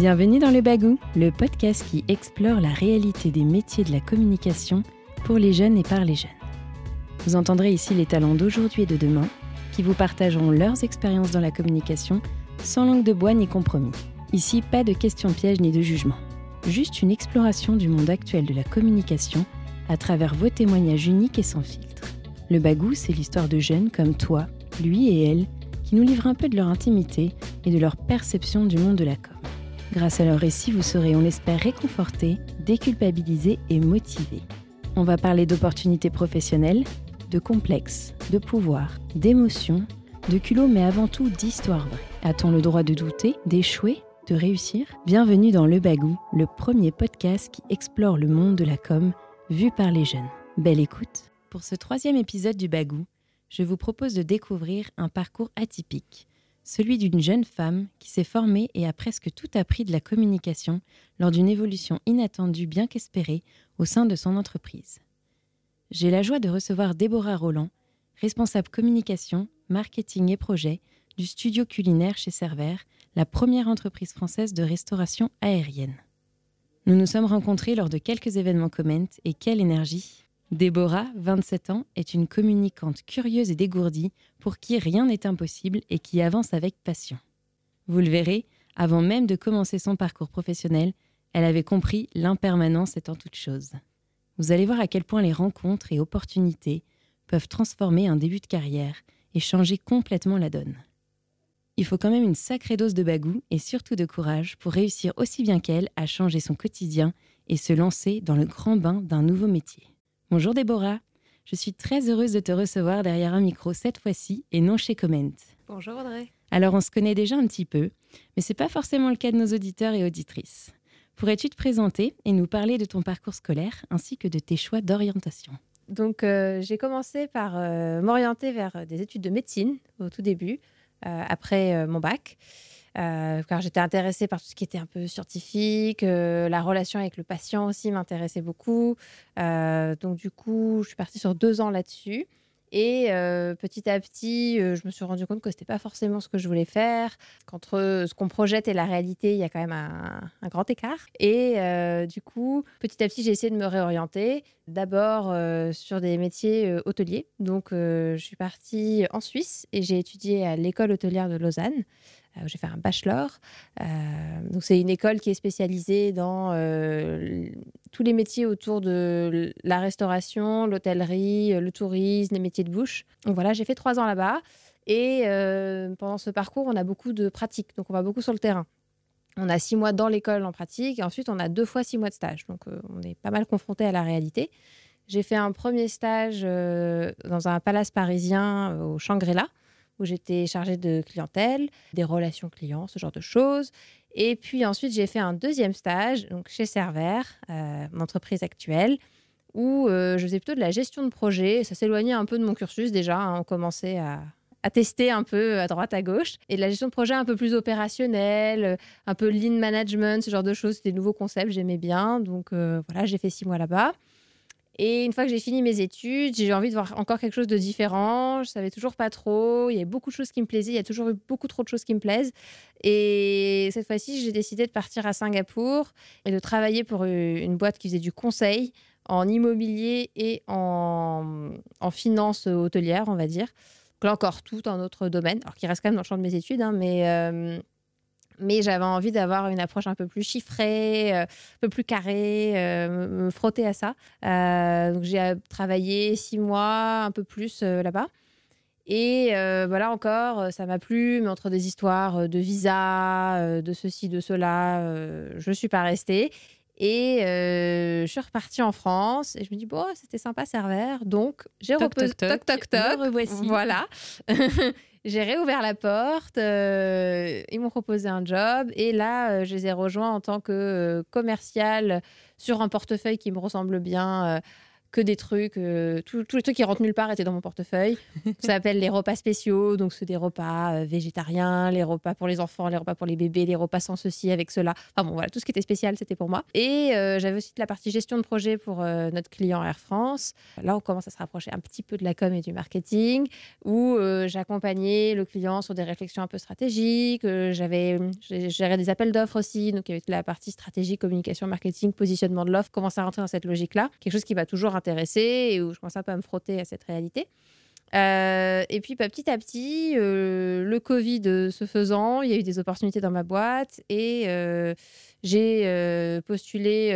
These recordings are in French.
Bienvenue dans Le Bagou, le podcast qui explore la réalité des métiers de la communication pour les jeunes et par les jeunes. Vous entendrez ici les talents d'aujourd'hui et de demain qui vous partageront leurs expériences dans la communication sans langue de bois ni compromis. Ici, pas de questions pièges ni de jugement. Juste une exploration du monde actuel de la communication à travers vos témoignages uniques et sans filtre. Le Bagou, c'est l'histoire de jeunes comme toi, lui et elle, qui nous livrent un peu de leur intimité et de leur perception du monde de la. Grâce à leur récit, vous serez, on l'espère, réconfortés, déculpabilisés et motivés. On va parler d'opportunités professionnelles, de complexes, de pouvoir, d'émotions, de culot, mais avant tout d'histoire vraie. A-t-on le droit de douter, d'échouer, de réussir? Bienvenue dans Le Bagou, le premier podcast qui explore le monde de la com vu par les jeunes. Belle écoute Pour ce troisième épisode du Bagou, je vous propose de découvrir un parcours atypique celui d'une jeune femme qui s'est formée et a presque tout appris de la communication lors d'une évolution inattendue bien qu'espérée au sein de son entreprise. J'ai la joie de recevoir Déborah Roland, responsable communication, marketing et projet du studio culinaire chez Cerver, la première entreprise française de restauration aérienne. Nous nous sommes rencontrés lors de quelques événements Comment et quelle énergie Déborah, 27 ans, est une communicante curieuse et dégourdie pour qui rien n'est impossible et qui avance avec passion. Vous le verrez, avant même de commencer son parcours professionnel, elle avait compris l'impermanence étant toute chose. Vous allez voir à quel point les rencontres et opportunités peuvent transformer un début de carrière et changer complètement la donne. Il faut quand même une sacrée dose de bagou et surtout de courage pour réussir aussi bien qu'elle à changer son quotidien et se lancer dans le grand bain d'un nouveau métier. Bonjour Déborah, je suis très heureuse de te recevoir derrière un micro cette fois-ci et non chez Comment. Bonjour Audrey. Alors on se connaît déjà un petit peu, mais c'est pas forcément le cas de nos auditeurs et auditrices. Pourrais-tu te présenter et nous parler de ton parcours scolaire ainsi que de tes choix d'orientation? Donc euh, j'ai commencé par euh, m'orienter vers des études de médecine au tout début, euh, après mon bac. Euh, car j'étais intéressée par tout ce qui était un peu scientifique. Euh, la relation avec le patient aussi m'intéressait beaucoup. Euh, donc, du coup, je suis partie sur deux ans là-dessus. Et petit à petit, je me suis rendu compte que ce n'était pas forcément ce que je voulais faire, qu'entre ce qu'on projette et la réalité, il y a quand même un, un grand écart. Et du coup, petit à petit, j'ai essayé de me réorienter. D'abord sur des métiers hôteliers. Donc, je suis partie en Suisse et j'ai étudié à l'école hôtelière de Lausanne. Euh, j'ai fait un bachelor. Euh, donc c'est une école qui est spécialisée dans euh, tous les métiers autour de la restauration, l'hôtellerie, le tourisme, les métiers de bouche. Donc voilà, j'ai fait trois ans là-bas. Et pendant ce parcours, on a beaucoup de pratiques. Donc on va beaucoup sur le terrain. On a six mois dans l'école en pratique et ensuite on a deux fois six mois de stage. Donc on est pas mal confronté à la réalité. J'ai fait un premier stage dans un palace parisien au Shangri-La où j'étais chargée de clientèle, des relations clients, ce genre de choses. Et puis ensuite, j'ai fait un deuxième stage donc chez Cerver, euh, mon entreprise actuelle, où euh, je faisais plutôt de la gestion de projet. Ça s'éloignait un peu de mon cursus déjà. Hein. on commençait à, tester un peu à droite, à gauche. Et de la gestion de projet un peu plus opérationnelle, un peu lean management, ce genre de choses. C'était des nouveaux concepts, j'aimais bien. Donc euh, voilà, j'ai fait six mois là-bas. Et une fois que j'ai fini mes études, j'ai eu envie de voir encore quelque chose de différent. Je savais toujours pas trop. Il y a beaucoup de choses qui me plaisaient. Il y a toujours eu beaucoup trop de choses qui me plaisent. Et cette fois-ci, j'ai décidé de partir à Singapour et de travailler pour une boîte qui faisait du conseil en immobilier et en, en finance hôtelière, on va dire. Donc là encore, tout un autre domaine, alors qui reste quand même dans le champ de mes études, hein, mais euh, mais j'avais envie d'avoir une approche un peu plus chiffrée, euh, un peu plus carrée, euh, me, frotter à ça. Euh, donc j'ai travaillé six mois, un peu plus là-bas. Et voilà encore, ça m'a plu, mais entre des histoires de visa, de ceci, de cela, je ne suis pas restée. Et je suis repartie en France et je me dis, bon, c'était sympa, Servère. Donc, j'ai reposé. Toc, toc, toc. Voilà. J'ai réouvert la porte, euh, ils m'ont proposé un job et là, euh, je les ai rejoints en tant que euh, commercial sur un portefeuille qui me ressemble bien, que des trucs, euh, tous les trucs qui rentrent nulle part étaient dans mon portefeuille. ça s'appelle les repas spéciaux, donc c'est des repas euh, végétariens, les repas pour les enfants, les repas pour les bébés, les repas sans ceci, avec cela. Enfin bon, voilà, tout ce qui était spécial, c'était pour moi. Et euh, j'avais aussi la partie gestion de projet pour notre client Air France. Là, on commence à se rapprocher un petit peu de la com et du marketing, où j'accompagnais le client sur des réflexions un peu stratégiques. j'avais géré des appels d'offres aussi, donc il y avait la partie stratégie, communication, marketing, positionnement de l'offre, commencer à rentrer dans cette logique-là, quelque chose qui va toujours intéressée et où je commence un peu à me frotter à cette réalité. Euh, et puis bah, petit à petit, euh, le Covid se faisant, il y a eu des opportunités dans ma boîte et euh, j'ai postulé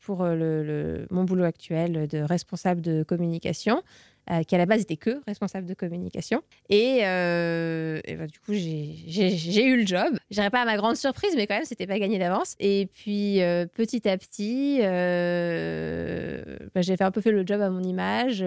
pour le, mon boulot actuel de responsable de communication. Euh, qui à la base était que responsable de communication. Et, euh, bah, du coup, j'ai eu le job. Je pas à ma grande surprise, mais quand même, c'était pas gagné d'avance. Et puis, euh, petit à petit, bah, j'ai fait un peu fait le job à mon image.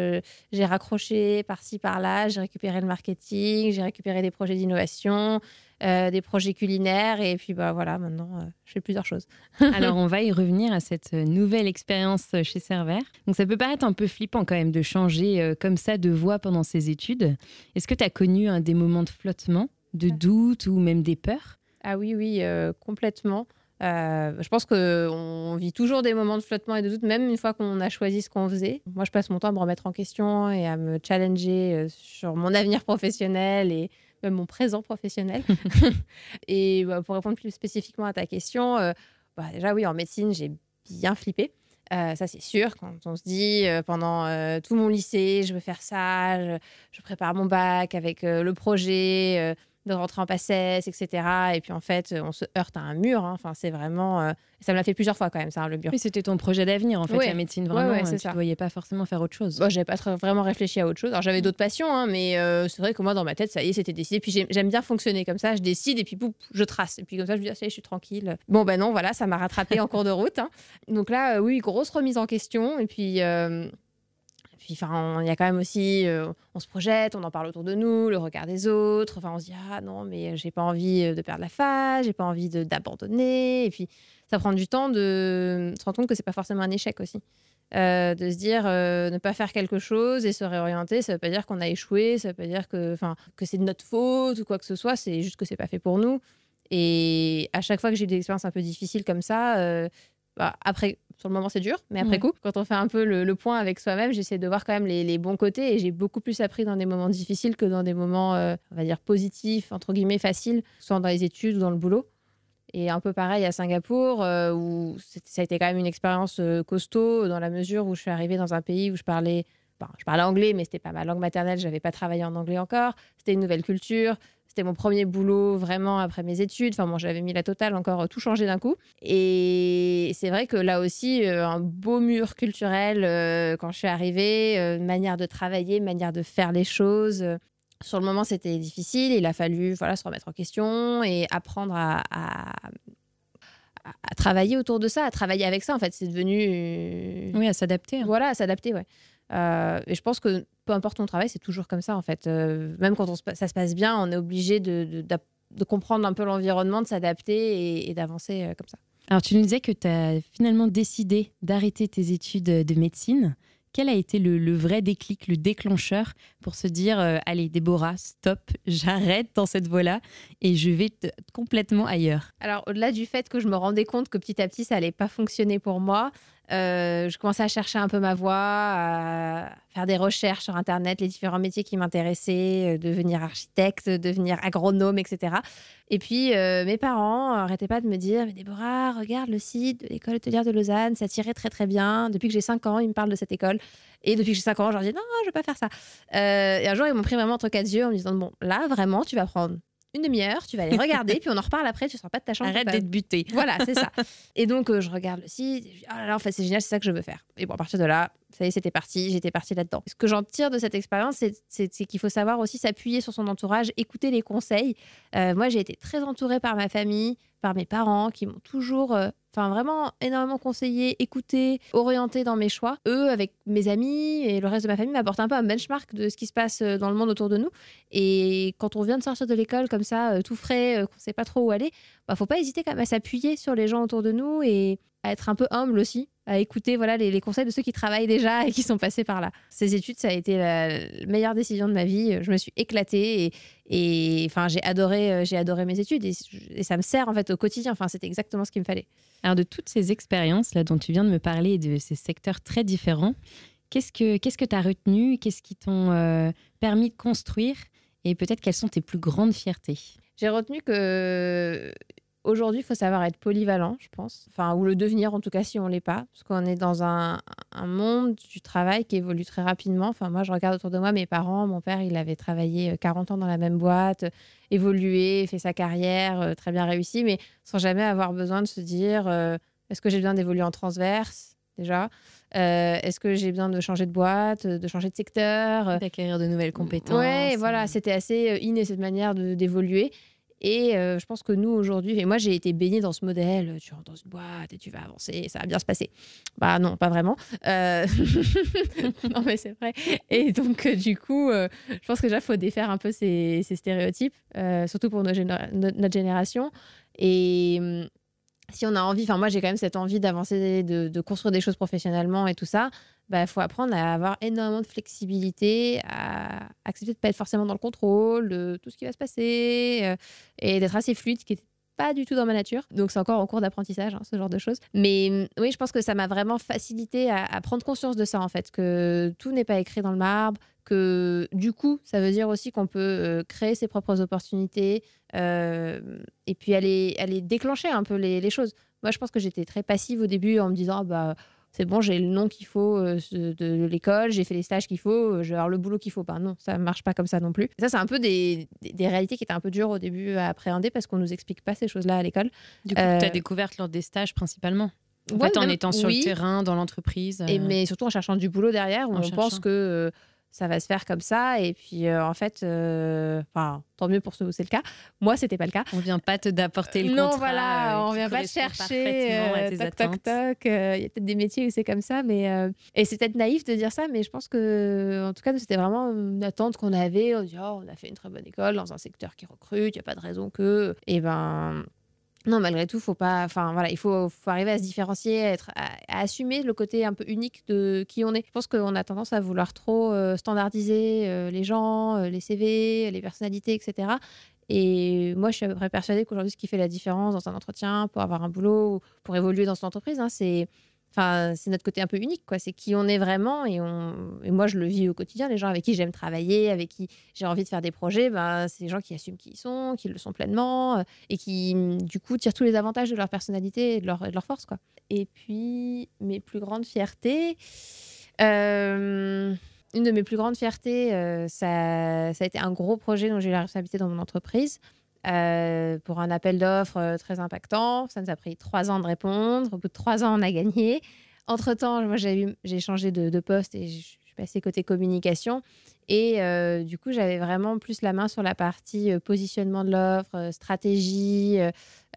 j'ai raccroché par-ci, par-là. J'ai récupéré le marketing, j'ai récupéré des projets d'innovation. Euh, des projets culinaires. Et puis bah, voilà, maintenant, euh, je fais plusieurs choses. Alors, on va y revenir à cette nouvelle expérience chez Cerver. Donc, ça peut paraître un peu flippant quand même de changer euh, comme ça de voie pendant ses études. Est-ce que tu as connu un des moments de flottement, de doute ou même des peurs? Ah oui, oui, complètement. je pense qu'on vit toujours des moments de flottement et de doute, même une fois qu'on a choisi ce qu'on faisait. Moi, je passe mon temps à me remettre en question et à me challenger sur mon avenir professionnel et même mon présent professionnel. et bah, pour répondre plus spécifiquement à ta question, euh, bah, déjà oui, en médecine, j'ai bien flippé. Euh, ça, c'est sûr. Quand on se dit euh, pendant tout mon lycée, je veux faire ça, je prépare mon bac avec le projet de rentrer en passesse, etc. Et puis en fait, on se heurte à un mur. Hein. Enfin, c'est vraiment. Euh, ça me l'a fait plusieurs fois quand même, ça, le mur. Oui, c'était ton projet d'avenir, en fait, la médecine, vraiment. Ouais, tu ne voyais pas forcément faire autre chose. Bon, j'avais pas vraiment réfléchi à autre chose. Alors, j'avais d'autres passions, hein, mais euh, c'est vrai que moi, dans ma tête, ça y est, c'était décidé. Puis j'aime bien fonctionner comme ça. Je décide et puis pouf, je trace. Et puis comme ça, je me dis, ah, ça y est, je suis tranquille. Bon, ben non, voilà, ça m'a rattrapé en cours de route. Hein. Donc là, euh, oui, grosse remise en question. Et puis. Puis, enfin, il y a quand même aussi, euh, on se projette, on en parle autour de nous, le regard des autres. Enfin, on se dit ah non, mais j'ai pas envie euh, de perdre la face, j'ai pas envie d'abandonner. Et puis, ça prend du temps de se rendre compte que c'est pas forcément un échec aussi. Euh, de se dire ne pas faire quelque chose et se réorienter, ça veut pas dire qu'on a échoué, ça veut pas dire que, que c'est de notre faute ou quoi que ce soit. C'est juste que c'est pas fait pour nous. Et à chaque fois que j'ai des expériences un peu difficiles comme ça, bah, après, sur le moment, c'est dur, mais après coup, quand on fait un peu le, point avec soi-même, j'essaie de voir quand même les, bons côtés et j'ai beaucoup plus appris dans des moments difficiles que dans des moments, euh, on va dire, positifs, entre guillemets, faciles, soit dans les études ou dans le boulot. Et un peu pareil à Singapour, euh, où ça a été quand même une expérience euh, costaud, dans la mesure où je suis arrivée dans un pays où je parlais, je parlais anglais, mais c'était pas ma langue maternelle, je n'avais pas travaillé en anglais encore. C'était une nouvelle culture, c'était mon premier boulot vraiment après mes études. Enfin, bon, j'avais mis la totale encore euh, tout changé d'un coup. Et c'est vrai que là aussi, euh, un beau mur culturel euh, quand je suis arrivée, manière de travailler, manière de faire les choses. Sur le moment, c'était difficile. Il a fallu voilà, se remettre en question et apprendre à, à, travailler autour de ça, à travailler avec ça. En fait, c'est devenu. Oui, à s'adapter. Hein. Voilà, à s'adapter, ouais. Et je pense que peu importe ton travail, c'est toujours comme ça en fait. Euh, même quand ça se passe bien, on est obligé de, comprendre un peu l'environnement, de s'adapter et, d'avancer euh, comme ça. Alors tu nous disais que tu as finalement décidé d'arrêter tes études de médecine. Quel a été le, vrai déclic, le déclencheur pour se dire euh, allez Déborah, stop, j'arrête dans cette voie-là et je vais complètement ailleurs? Alors au-delà du fait que je me rendais compte que petit à petit ça allait pas fonctionner pour moi, euh, je commençais à chercher un peu ma voie, à faire des recherches sur Internet, les différents métiers qui m'intéressaient, euh, devenir architecte, devenir agronome, etc. Et puis, euh, mes parents n'arrêtaient pas de me dire Mais Déborah, regarde le site de l'école hôtelière de Lausanne, ça tirait très très bien. Depuis que j'ai 5 ans, ils me parlent de cette école. Et depuis que j'ai 5 ans, je leur dis Non, je ne vais pas faire ça. et un jour, ils m'ont pris vraiment entre quatre yeux en me disant Bon, là, vraiment, tu vas prendre une demi-heure, tu vas aller regarder, puis on en reparle après, tu ne seras pas de ta chambre. Arrête d'être buté. Voilà, c'est ça. Et donc, euh, je regarde le site, oh là là, en fait, c'est génial, c'est ça que je veux faire. Et bon, à partir de là, ça y est, c'était parti, j'étais partie là-dedans. Ce que j'en tire de cette expérience, c'est qu'il faut savoir aussi s'appuyer sur son entourage, écouter les conseils. Euh, moi, j'ai été très entourée par ma famille, par mes parents, qui m'ont toujours euh, vraiment énormément conseillé, écouté, orienté dans mes choix. Eux, avec mes amis et le reste de ma famille, m'apportent un peu un benchmark de ce qui se passe euh, dans le monde autour de nous. Et quand on vient de sortir de l'école comme ça, euh, tout frais, qu'on ne sait pas trop où aller, bah faut pas hésiter quand même à s'appuyer sur les gens autour de nous et à être un peu humble aussi, à écouter voilà les, conseils de ceux qui travaillent déjà et qui sont passés par là. Ces études, ça a été la, meilleure décision de ma vie. Je me suis éclatée et, enfin j'ai adoré euh, j'ai adoré mes études et, ça me sert en fait au quotidien. Enfin c'était exactement ce qu'il me fallait. Alors de toutes ces expériences là dont tu viens de me parler, de ces secteurs très différents, qu'est-ce que qu'est-ce que tu as retenu? Qu'est-ce qui t'ont euh, permis de construire? Et peut-être quelles sont tes plus grandes fiertés? J'ai retenu que Aujourd'hui, il faut savoir être polyvalent, je pense. Enfin, ou le devenir, en tout cas, si on ne l'est pas. Parce qu'on est dans un, monde du travail qui évolue très rapidement. Enfin, moi, je regarde autour de moi mes parents. Mon père, il avait travaillé 40 euh, ans dans la même boîte, évolué, fait sa carrière, euh, très bien réussi, mais sans jamais avoir besoin de se dire euh, est-ce que j'ai besoin d'évoluer en transverse, déjà? Est-ce que j'ai besoin de changer de boîte, de changer de secteur? D'acquérir de nouvelles compétences Ouais, voilà, c'était assez inné cette manière d'évoluer. Et euh, je pense que nous, aujourd'hui, et moi, j'ai été baignée dans ce modèle, tu rentres dans une boîte et tu vas avancer, ça va bien se passer. Bah non, pas vraiment. Euh, non, mais c'est vrai. Et donc, euh, du coup, je pense que déjà, il faut défaire un peu ces, stéréotypes, surtout pour notre génération. Et hum, si on a envie, enfin moi j'ai quand même cette envie d'avancer, de, construire des choses professionnellement et tout ça, il bah, faut apprendre à avoir énormément de flexibilité, à accepter de ne pas être forcément dans le contrôle de tout ce qui va se passer euh, et d'être assez fluide, ce qui n'était pas du tout dans ma nature. Donc c'est encore en cours d'apprentissage, hein, ce genre de choses. Mais mm, oui, je pense que ça m'a vraiment facilité à, prendre conscience de ça, en fait, que tout n'est pas écrit dans le marbre, que du coup, ça veut dire aussi qu'on peut euh, créer ses propres opportunités euh, et puis aller, aller déclencher un peu les, les choses. Moi, je pense que j'étais très passive au début en me disant, bah c'est bon, j'ai le nom qu'il faut euh, de, l'école, j'ai fait les stages qu'il faut, je vais avoir le boulot qu'il faut. pas. non, ça ne marche pas comme ça non plus. Ça, c'est un peu des, réalités qui étaient un peu dures au début à appréhender parce qu'on ne nous explique pas ces choses-là à l'école. Du coup, tu as découvert lors des stages principalement en fait, en étant sur le terrain, dans l'entreprise. Et mais surtout en cherchant du boulot derrière, où on pense que ça va se faire comme ça. Et puis, euh, en fait, euh, tant mieux pour ceux où c'est le cas. Moi, c'était pas le cas. On vient pas te d'apporter le non, contrat. Non, voilà, euh, on vient pas te chercher. toc, toc, toc. Il y a peut-être des métiers où c'est comme ça, mais et c'est peut-être naïf de dire ça, mais je pense que, en tout cas, c'était vraiment une attente qu'on avait. On dit, oh, on a fait une très bonne école dans un secteur qui recrute. Il y a pas de raison que. Et ben non, malgré tout, faut pas. Enfin, voilà, il faut, arriver à se différencier, à, être, à, assumer le côté un peu unique de qui on est. Je pense qu'on a tendance à vouloir trop euh, standardiser euh, les gens, euh, les CV, les personnalités, etc. Et moi, je suis à peu près persuadée qu'aujourd'hui, ce qui fait la différence dans un entretien pour avoir un boulot, pour évoluer dans son entreprise, hein, c'est Enfin, c'est notre côté un peu unique, quoi. C'est qui on est vraiment et, on... et moi, je le vis au quotidien. Les gens avec qui j'aime travailler, avec qui j'ai envie de faire des projets, ben, c'est des gens qui assument qui ils sont, qui le sont pleinement euh, et qui, du coup, tirent tous les avantages de leur personnalité et de leur, force, quoi. Et puis, mes plus grandes fiertés. Euh, une de mes plus grandes fiertés, euh, ça, a été un gros projet dont j'ai la responsabilité dans mon entreprise. Euh, pour un appel d'offres euh, très impactant. Ça nous a pris trois ans de répondre. Au bout de trois ans, on a gagné. Entre-temps, moi, j'ai changé de, poste et je suis passée côté communication. Et euh, du coup, j'avais vraiment plus la main sur la partie positionnement de l'offre, stratégie,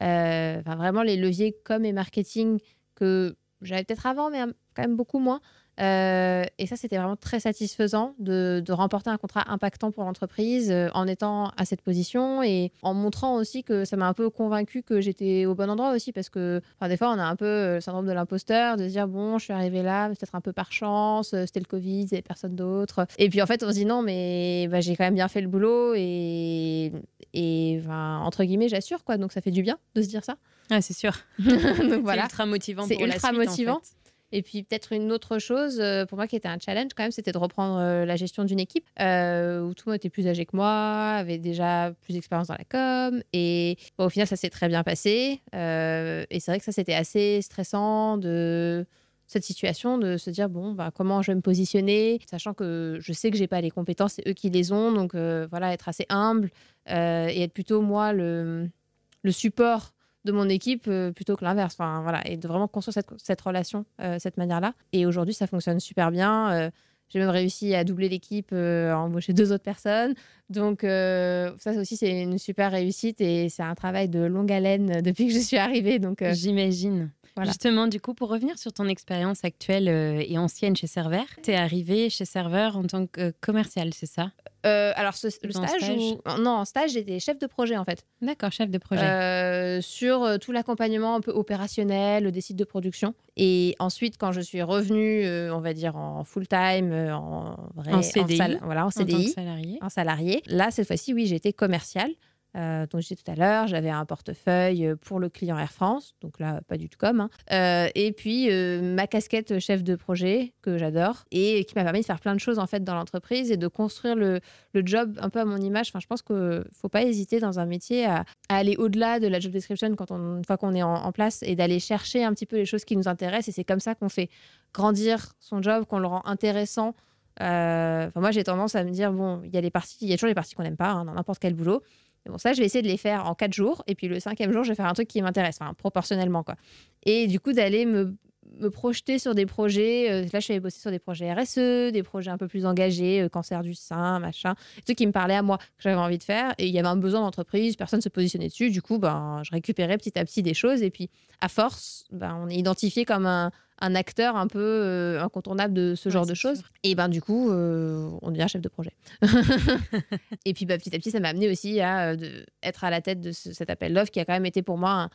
enfin, vraiment les leviers com et marketing que j'avais peut-être avant, mais quand même beaucoup moins. Euh, et ça, c'était vraiment très satisfaisant de, remporter un contrat impactant pour l'entreprise euh, en étant à cette position et en montrant aussi que ça m'a un peu convaincu que j'étais au bon endroit aussi parce que des fois, on a un peu euh, le syndrome de l'imposteur, de se dire bon, je suis arrivée là, peut-être un peu par chance, c'était le Covid, il n'y avait personne d'autre. Et puis en fait, on se dit non, mais bah, j'ai quand même bien fait le boulot et, et entre guillemets, j'assure quoi. Donc ça fait du bien de se dire ça. Ah, c'est sûr. Donc voilà. C'est ultra motivant. C'est ultra motivant. Et puis peut-être une autre chose, euh, pour moi qui était un challenge quand même, c'était de reprendre euh, la gestion d'une équipe euh, où tout le monde était plus âgé que moi, avait déjà plus d'expérience dans la com. Et au final, ça s'est très bien passé. et c'est vrai que ça, c'était assez stressant de cette situation de se dire bon bah, comment je vais me positionner sachant que je sais que j'ai pas les compétences c'est eux qui les ont donc voilà être assez humble et être plutôt moi le support de mon équipe euh, plutôt que l'inverse. Enfin, voilà, et de vraiment construire cette, cette relation, euh, cette manière-là. Et aujourd'hui, ça fonctionne super bien. Euh, j'ai même réussi à doubler l'équipe, à embaucher deux autres personnes. Donc, ça aussi, c'est une super réussite et c'est un travail de longue haleine depuis que je suis arrivée. Donc, J'imagine. Justement, du coup, pour revenir sur ton expérience actuelle euh, et ancienne chez Server, tu es arrivé chez Server en tant que commercial, c'est ça? Euh, alors, ce, le stage, Non, en stage, j'étais chef de projet, en fait. D'accord, chef de projet. Euh, sur tout l'accompagnement un peu opérationnel des sites de production. Et ensuite, quand je suis revenue, on va dire, en full-time, en, vrai, en CDI, voilà, en CDI, salarié. en salarié. Là, cette fois-ci, oui, j'ai été commercial. Euh, dont je disais tout à l'heure, j'avais un portefeuille euh, pour le client Air France, donc là, pas du tout comme. Hein. Euh, et puis, ma casquette chef de projet, que j'adore, et qui m'a permis de faire plein de choses en fait dans l'entreprise et de construire le, job un peu à mon image. Enfin, je pense qu'il ne faut pas hésiter dans un métier à, aller au-delà de la job description quand on, une fois qu'on est en, place et d'aller chercher un petit peu les choses qui nous intéressent. Et c'est comme ça qu'on fait grandir son job, qu'on le rend intéressant. moi, j'ai tendance à me dire, bon, il y a il y a toujours les parties qu'on n'aime pas hein, dans n'importe quel boulot bon, ça, je vais essayer de les faire en quatre jours. Et puis le cinquième jour, je vais faire un truc qui m'intéresse, enfin, proportionnellement. quoi. Et du coup, d'aller me, me projeter sur des projets. Euh, là, je suis bosser sur des projets RSE, des projets un peu plus engagés, euh, cancer du sein, machin. Des trucs qui me parlaient à moi, que j'avais envie de faire. Et il y avait un besoin d'entreprise, personne ne se positionnait dessus. Du coup, ben, je récupérais petit à petit des choses. Et puis, à force, ben, on est identifié comme un, un acteur un peu euh, incontournable de ce genre de choses. Et ben du coup, euh, on devient chef de projet. et puis bah, petit à petit, ça m'a amené aussi à euh, être à la tête de cet appel d'offres qui a quand même été pour moi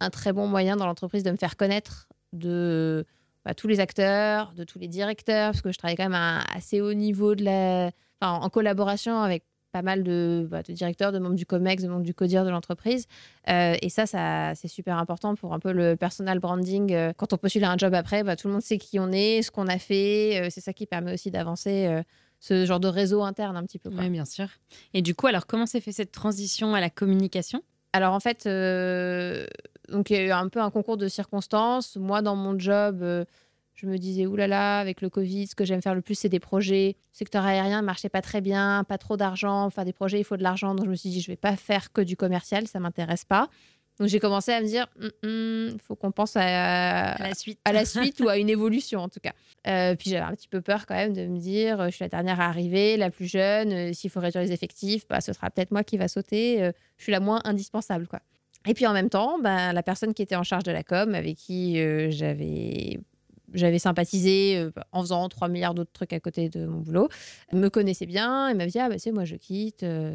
un, très bon moyen dans l'entreprise de me faire connaître de bah, tous les acteurs, de tous les directeurs, parce que je travaille quand même à assez haut niveau de la, en collaboration avec pas mal bah, de, directeurs, de membres du COMEX, de membres du CODIR de l'entreprise. Euh, et ça, ça c'est super important pour un peu le personal branding. Euh, quand on postule à un job après, bah, tout le monde sait qui on est, ce qu'on a fait. Euh, c'est ça qui permet aussi d'avancer ce genre de réseau interne un petit peu. Oui, bien sûr. Et du coup, alors comment s'est fait cette transition à la communication? Alors en fait, donc il y a eu un peu un concours de circonstances. Moi, dans mon job, je me disais, oulala, là là, avec le Covid, ce que j'aime faire le plus, c'est des projets. Le secteur aérien ne marchait pas très bien, pas trop d'argent. Faire des projets, il faut de l'argent. Donc je me suis dit, je ne vais pas faire que du commercial, ça ne m'intéresse pas. Donc j'ai commencé à me dire, il hum, hum, faut qu'on pense à, la suite, à la suite ou à une évolution en tout cas. Euh, puis j'avais un petit peu peur quand même de me dire, je suis la dernière à arriver, la plus jeune. Euh, s'il faut réduire les effectifs, bah, ce sera peut-être moi qui va sauter. Euh, je suis la moins indispensable quoi. Et puis en même temps, bah, la personne qui était en charge de la com, avec qui j'avais j'avais sympathisé euh, en faisant 3 milliards d'autres trucs à côté de mon boulot, me connaissait bien et m'a dit Ah, bah, c'est moi, je quitte, euh,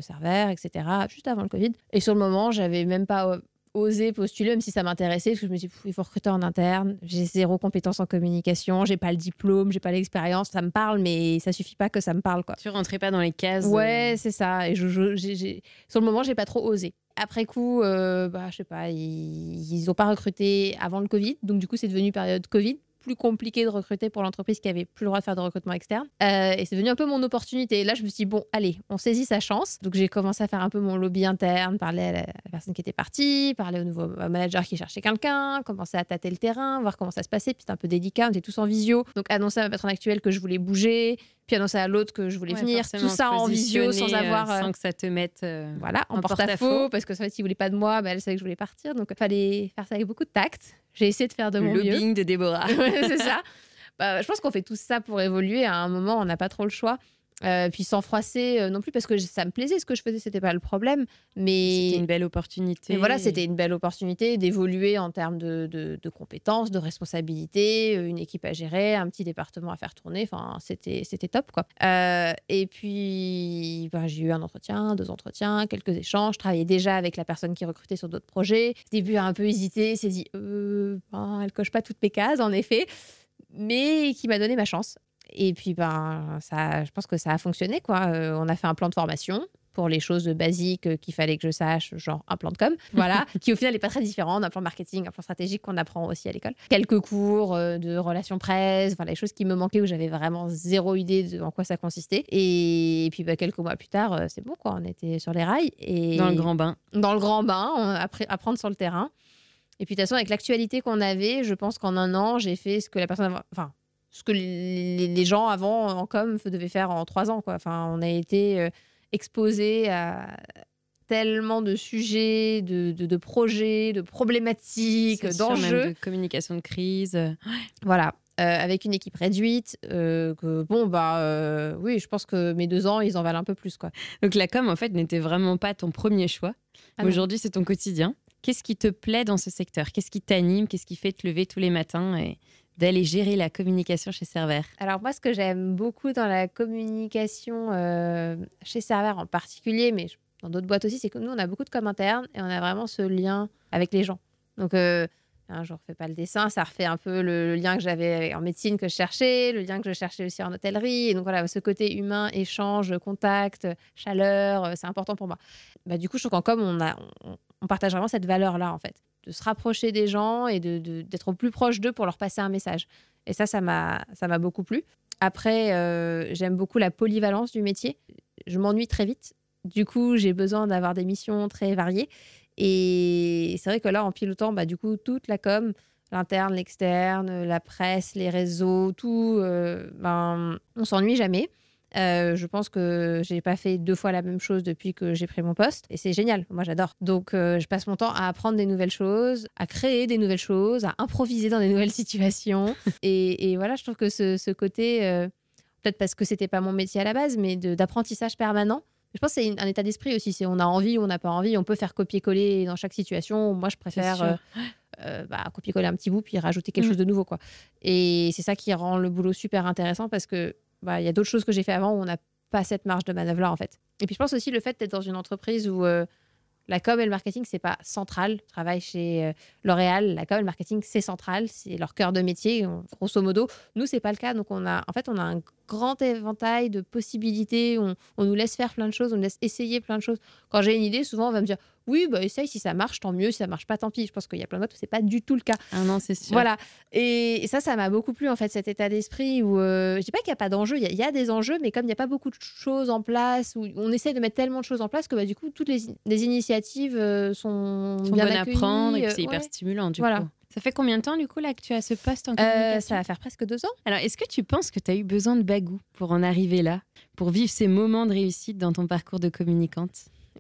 etc., juste avant le Covid. Et sur le moment, j'avais même pas euh, osé postuler, même si ça m'intéressait, parce que je me suis dit, il faut recruter en interne. J'ai zéro compétence en communication, j'ai pas le diplôme, j'ai pas l'expérience. Ça me parle, mais ça suffit pas que ça me parle. Quoi. Tu rentrais pas dans les cases. Ouais, c'est ça. Et je, sur le moment, j'ai pas trop osé. Après coup, bah, je sais pas, ils, ils ont pas recruté avant le Covid, donc du coup, c'est devenu période Covid plus compliqué de recruter pour l'entreprise qui avait plus le droit de faire de recrutement externe. Euh, et c'est devenu un peu mon opportunité. Et là, je me suis dit, bon, allez, on saisit sa chance. Donc, j'ai commencé à faire un peu mon lobby interne, parler à la personne qui était partie, parler au nouveau manager qui cherchait quelqu'un, commencer à tâter le terrain, voir comment ça se passait. Puis c'était un peu délicat, on était tous en visio. Donc, annoncer à ma patronne actuelle que je voulais bouger, puis annoncer à l'autre que je voulais venir. Tout ça en visio sans avoir. Euh, sans que ça te mette. Euh, voilà, en, porte-à-faux. Parce que, en fait, s'il voulait pas de moi, bah, elle savait que je voulais partir. Donc, il fallait faire ça avec beaucoup de tact. J'ai essayé de faire de le mon lobbying de Déborah. c'est ça. Bah, je pense qu'on fait tout ça pour évoluer. À un moment, on n'a pas trop le choix. Euh, puis sans froisser euh, non plus parce que ça me plaisait ce que je faisais, c'était pas le problème. Mais c'était une belle opportunité. voilà, c'était une belle opportunité d'évoluer en termes de, de, compétences, de responsabilités, euh, une équipe à gérer, un petit département à faire tourner. Enfin, c'était c'était top quoi. et puis bah, j'ai eu un entretien, deux entretiens, quelques échanges. Je travaillais déjà avec la personne qui recrutait sur d'autres projets. Au début, a un peu hésité, s'est dit, ben, elle coche pas toutes mes cases en effet mais qui m'a donné ma chance. Et puis, ben, ça, je pense que ça a fonctionné. Quoi. Euh, on a fait un plan de formation pour les choses basiques euh, qu'il fallait que je sache, genre un plan de com, voilà, qui au final n'est pas très différent d'un plan marketing, un plan stratégique qu'on apprend aussi à l'école. Quelques cours euh, de relations presse, voilà, les choses qui me manquaient où j'avais vraiment zéro idée de en quoi ça consistait. Et, puis bah, quelques mois plus tard, c'est bon, quoi, on était sur les rails. Et dans le grand bain. Dans le grand bain, on apprendre sur le terrain. Et puis de toute façon, avec l'actualité qu'on avait, je pense qu'en un an, j'ai fait ce que la personne, enfin, ce que les, gens avant en com devaient faire en trois ans. Quoi. Enfin, on a été euh, exposé à tellement de sujets, de, de, projets, de problématiques, d'enjeux. De communication de crise. Voilà. Euh, avec une équipe réduite, euh, que bon, bah oui, je pense que mes deux ans, ils en valent un peu plus. Quoi. Donc la com, en fait, n'était vraiment pas ton premier choix. Ah Aujourd'hui, c'est ton quotidien. Qu'est-ce qui te plaît dans ce secteur? Qu'est-ce qui t'anime? Qu'est-ce qui fait te lever tous les matins et d'aller gérer la communication chez Server Alors moi, ce que j'aime beaucoup dans la communication euh, chez Server en particulier, mais dans d'autres boîtes aussi, c'est que nous, on a beaucoup de com interne et on a vraiment ce lien avec les gens. Donc, je ne refais pas le dessin, ça refait un peu le, lien que j'avais en médecine que je cherchais, le lien que je cherchais aussi en hôtellerie. Et donc voilà, ce côté humain, échange, contact, chaleur, euh, c'est important pour moi. Bah, du coup, je trouve qu'en com, on partage vraiment cette valeur-là, en fait de se rapprocher des gens et d'être de, au plus proche d'eux pour leur passer un message. Et ça, ça m'a beaucoup plu. Après, euh, j'aime beaucoup la polyvalence du métier. Je m'ennuie très vite. Du coup, j'ai besoin d'avoir des missions très variées. Et c'est vrai que là, en pilotant, bah, du coup, toute la com, l'interne, l'externe, la presse, les réseaux, tout, euh, ben, on s'ennuie jamais. Euh, je pense que j'ai pas fait deux fois la même chose depuis que j'ai pris mon poste et c'est génial. Moi, j'adore. Donc, euh, je passe mon temps à apprendre des nouvelles choses, à créer des nouvelles choses, à improviser dans des nouvelles situations. et, voilà, je trouve que ce, côté, euh, peut-être parce que c'était pas mon métier à la base, mais d'apprentissage permanent. Je pense que c'est un état d'esprit aussi. C'est on a envie ou on n'a pas envie. On peut faire copier-coller dans chaque situation. Moi, je préfère bah, copier-coller un petit bout puis rajouter quelque mm. chose de nouveau. quoi. Et c'est ça qui rend le boulot super intéressant parce que bah, y a d'autres choses que j'ai fait avant où on n'a pas cette marge de manœuvre là en fait. Et puis je pense aussi le fait d'être dans une entreprise où euh, la com et le marketing c'est pas central. Je travaille chez euh, L'Oréal, la com et le marketing c'est central, c'est leur cœur de métier grosso modo. Nous c'est pas le cas donc on a en fait on a un grand éventail de possibilités, on, on nous laisse faire plein de choses, on nous laisse essayer plein de choses. Quand j'ai une idée, souvent on va me dire oui, bah, essaye, si ça marche, tant mieux, si ça marche pas, tant pis. Je pense qu'il y a plein de boîtes où c'est pas du tout le cas. Ah non, c'est sûr. Voilà. Et, ça, ça m'a beaucoup plu, en fait, cet état d'esprit où euh, je dis pas qu'il n'y a pas d'enjeux, il y, a des enjeux, mais comme il n'y a pas beaucoup de choses en place, où on essaie de mettre tellement de choses en place que bah, du coup, toutes les, initiatives euh, sont, bien bonnes à prendre et c'est hyper stimulant, du voilà. coup. Ça fait combien de temps, du coup, là, que tu as ce poste en euh, communication Ça va faire presque deux ans. Alors, est-ce que tu penses que tu as eu besoin de bagou pour en arriver là, pour vivre ces moments de réussite dans ton parcours de communicante?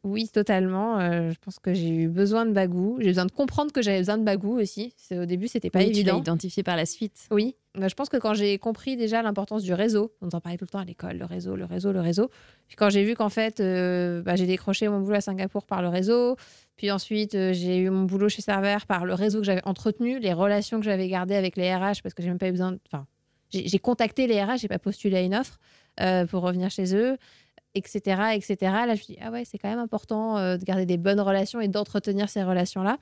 Oui, totalement. Euh, je pense que j'ai eu besoin de bagou. J'ai besoin de comprendre que j'avais besoin de bagou aussi. Au début, c'était pas évident. Tu l'as identifié par la suite. Oui. Bah, je pense que quand j'ai compris déjà l'importance du réseau, on en parlait tout le temps à l'école, le réseau, le réseau, le réseau. Puis quand j'ai vu qu'en fait, euh, bah, j'ai décroché mon boulot à Singapour par le réseau. Puis ensuite, euh, j'ai eu mon boulot chez Server par le réseau que j'avais entretenu, les relations que j'avais gardées avec les RH, parce que j'ai même pas eu besoin. Enfin, j'ai contacté les RH, j'ai pas postulé à une offre pour revenir chez eux etc., etc. Là, je me dis, ah ouais, c'est quand même important euh, de garder des bonnes relations et d'entretenir ces relations-là.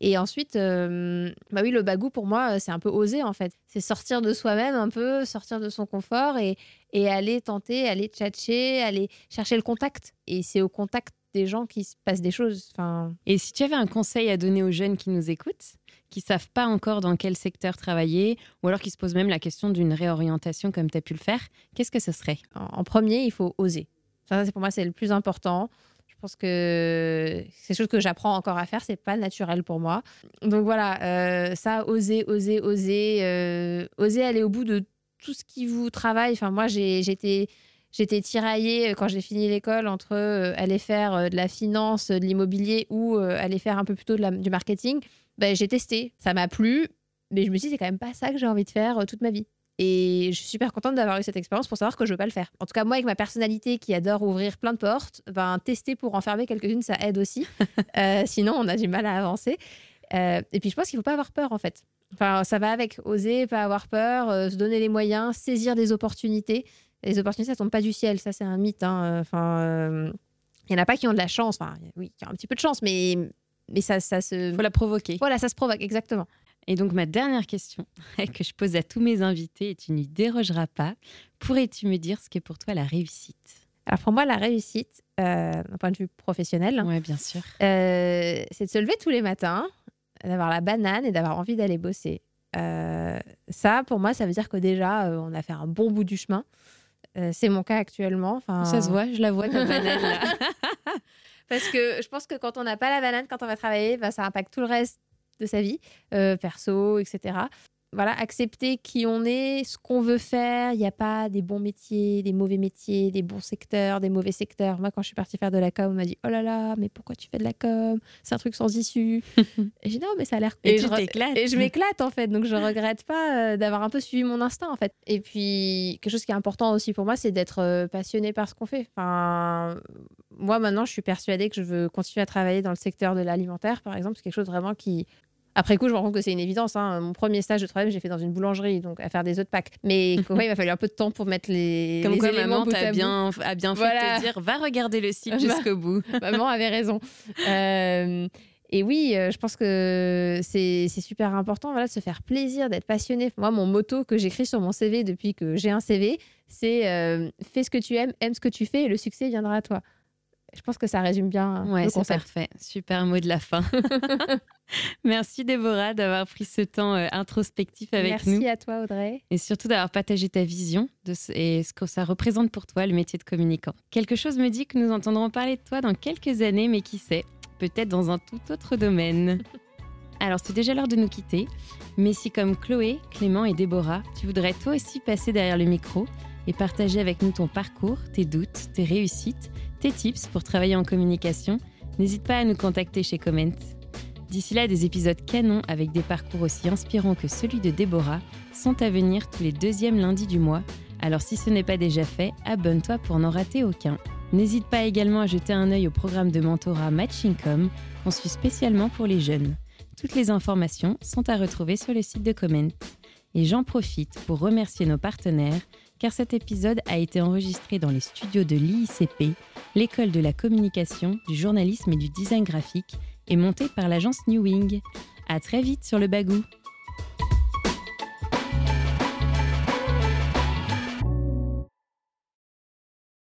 Et ensuite, euh, bah oui, le bagou, pour moi, c'est un peu oser, en fait. C'est sortir de soi-même un peu, sortir de son confort et, et aller tenter, aller tchatcher, aller chercher le contact. Et c'est au contact des gens qui se passent des choses. Enfin... Et si tu avais un conseil à donner aux jeunes qui nous écoutent, qui savent pas encore dans quel secteur travailler, ou alors qui se posent même la question d'une réorientation comme tu as pu le faire, qu'est-ce que ce serait? En premier, il faut oser. Ça, pour moi, c'est le plus important. Je pense que c'est chose que j'apprends encore à faire. C'est pas naturel pour moi. Donc voilà, euh, ça, oser, oser, oser, euh, oser aller au bout de tout ce qui vous travaille. Enfin, moi, j'étais j'étais tiraillée euh, quand j'ai fini l'école entre aller faire de la finance, de l'immobilier ou aller faire un peu plutôt du marketing. Ben, j'ai testé, ça m'a plu, mais je me suis dit c'est quand même pas ça que j'ai envie de faire toute ma vie. Et je suis super contente d'avoir eu cette expérience pour savoir que je veux pas le faire. En tout cas, moi, avec ma personnalité qui adore ouvrir plein de portes, ben, tester pour enfermer quelques-unes, ça aide aussi. Euh, sinon, on a du mal à avancer. Euh, et puis, je pense qu'il faut pas avoir peur, en fait. Enfin, ça va avec oser, pas avoir peur, euh, se donner les moyens, saisir des opportunités. Les opportunités, ça tombe pas du ciel. Ça, c'est un mythe. Hein. Enfin, il y en a pas qui ont de la chance. Enfin, oui, y a un petit peu de chance, mais mais ça, ça se. Faut la provoquer. Voilà, ça se provoque, exactement. Et donc ma dernière question que je pose à tous mes invités, et tu n'y dérogeras pas, pourrais-tu me dire ce qu'est pour toi la réussite? Alors pour moi, la réussite, euh, d'un point de vue professionnel, ouais, bien sûr, euh, c'est de se lever tous les matins, d'avoir la banane et d'avoir envie d'aller bosser. Euh, ça, pour moi, ça veut dire que déjà, on a fait un bon bout du chemin. c'est mon cas actuellement. Enfin, ça se voit, je la vois ta banane là. Parce que je pense que quand on n'a pas la banane, quand on va travailler, bah, ça impacte tout le reste de sa vie, euh, perso, etc. voilà, accepter qui on est, ce qu'on veut faire. Il n'y a pas des bons métiers, des mauvais métiers, des bons secteurs, des mauvais secteurs. Moi, quand je suis partie faire de la com, on m'a dit Oh là là, mais pourquoi tu fais de la com? C'est un truc sans issue. et j'ai dit Non, mais ça a l'air Et, t'éclates. Et je m'éclate en fait. Donc je regrette pas euh, d'avoir un peu suivi mon instinct en fait. Et puis, quelque chose qui est important aussi pour moi, c'est d'être euh, passionné par ce qu'on fait. Enfin, moi, maintenant, je suis persuadée que je veux continuer à travailler dans le secteur de l'alimentaire, par exemple. C'est quelque chose vraiment qui après coup, je me rends compte que c'est une évidence. Hein. Mon premier stage de travail, j'ai fait dans une boulangerie, donc à faire des œufs de Pâques. Mais il m'a fallu un peu de temps pour mettre les. Comme les quoi, éléments maman bout à t'a bout. bien, a bien fait Voilà. de te dire va regarder le site jusqu'au bout. Maman avait raison. Euh, et oui, euh, je pense que c'est c'est super important voilà, de se faire plaisir, d'être passionné. Moi, mon motto que j'écris sur mon CV depuis que j'ai un CV, c'est euh, fais ce que tu aimes, aime ce que tu fais et le succès viendra à toi. Je pense que ça résume bien Ouais, le c'est concept. parfait. Super mot de la fin. Merci Déborah d'avoir pris ce temps euh, introspectif avec Merci nous à toi, Audrey. et surtout d'avoir partagé ta vision de ce, et ce que ça représente pour toi le métier de communicant. Quelque chose me dit que nous entendrons parler de toi dans quelques années, mais qui sait, peut-être dans un tout autre domaine. Alors c'est déjà l'heure de nous quitter, mais si comme Chloé, Clément et Déborah, tu voudrais toi aussi passer derrière le micro et partager avec nous ton parcours, tes doutes, tes réussites, tes tips pour travailler en communication, n'hésite pas à nous contacter chez Comment. D'ici là, des épisodes canons avec des parcours aussi inspirants que celui de Déborah sont à venir tous les deuxièmes lundis du mois. Alors si ce n'est pas déjà fait, abonne-toi pour n'en rater aucun. N'hésite pas également à jeter un œil au programme de mentorat Matchingcom suit spécialement pour les jeunes. Toutes les informations sont à retrouver sur le site de Comment. Et j'en profite pour remercier nos partenaires car cet épisode a été enregistré dans les studios de l'IICP, l'école de la communication, du journalisme et du design graphique, et monté par l'agence New Wing. À très vite sur le bagou.